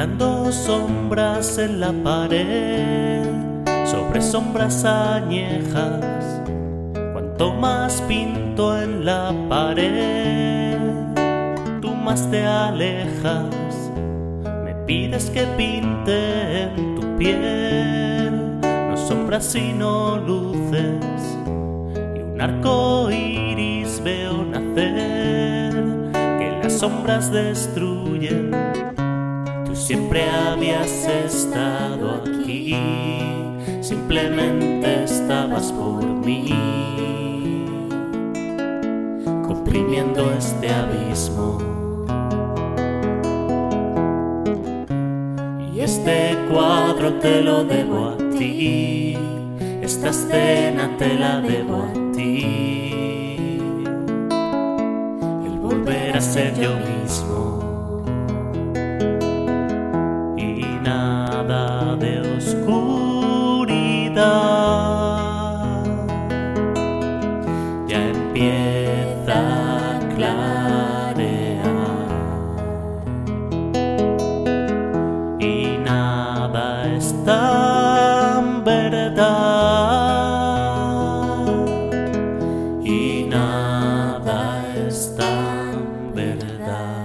Pintando sombras en la pared, sobre sombras añejas. Cuanto más pinto en la pared, tú más te alejas. Me pides que pinte en tu piel, no sombras sino luces, y un arco iris veo nacer, que las sombras destruyen siempre habías estado aquí, simplemente estabas por mí, comprimiendo este abismo. Y este cuadro te lo debo a ti, esta escena te la debo a ti, el volver a ser yo mismo. De oscuridad. Ya empieza a clarear. Y nada es tan verdad. Y nada es tan verdad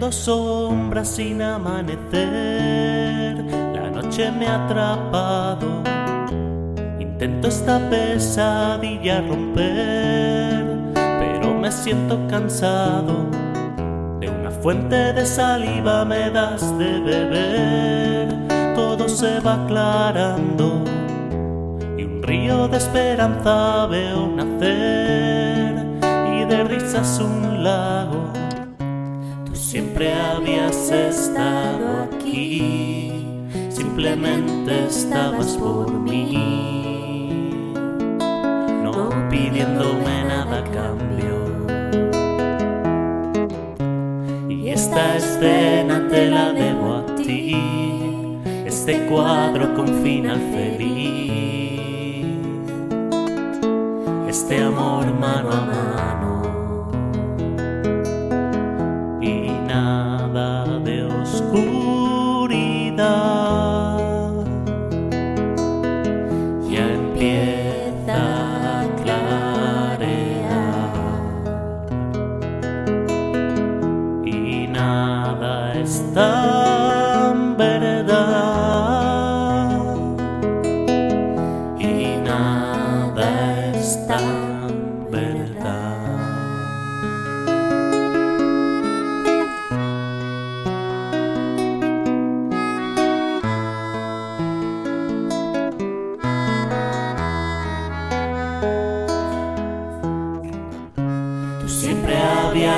Soñando sombras sin amanecer, la noche me ha atrapado. Intento esta pesadilla romper, pero me siento cansado. De una fuente de saliva me das de beber, todo se va aclarando. Y un río de esperanza veo nacer. Y de risas un lago siempre habías estado aquí, simplemente estabas por mí, no pidiéndome nada a cambio. Y esta escena te la debo a ti, este cuadro con final feliz, este amor mano a mano.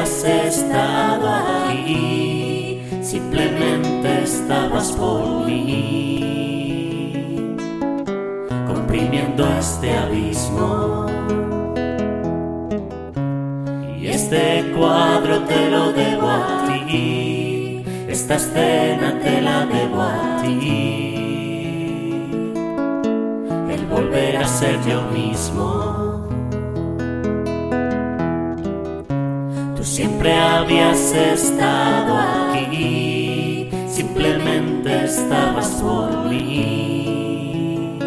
Habías estado aquí, simplemente estabas por mí, comprimiendo este abismo. Y este cuadro te lo debo a ti, esta escena te la debo a ti, el volver a ser yo mismo. Siempre habías estado aquí, simplemente estabas por mí,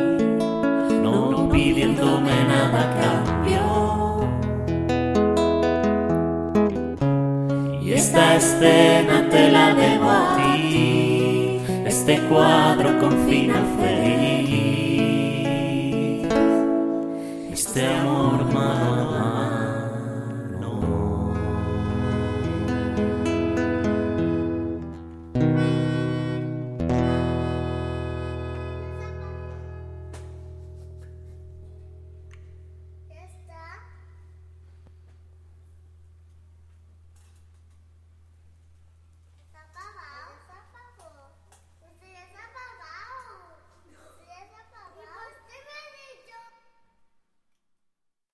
no pidiéndome nada a cambio. Y esta escena te la debo a ti, este cuadro con final feliz, este amor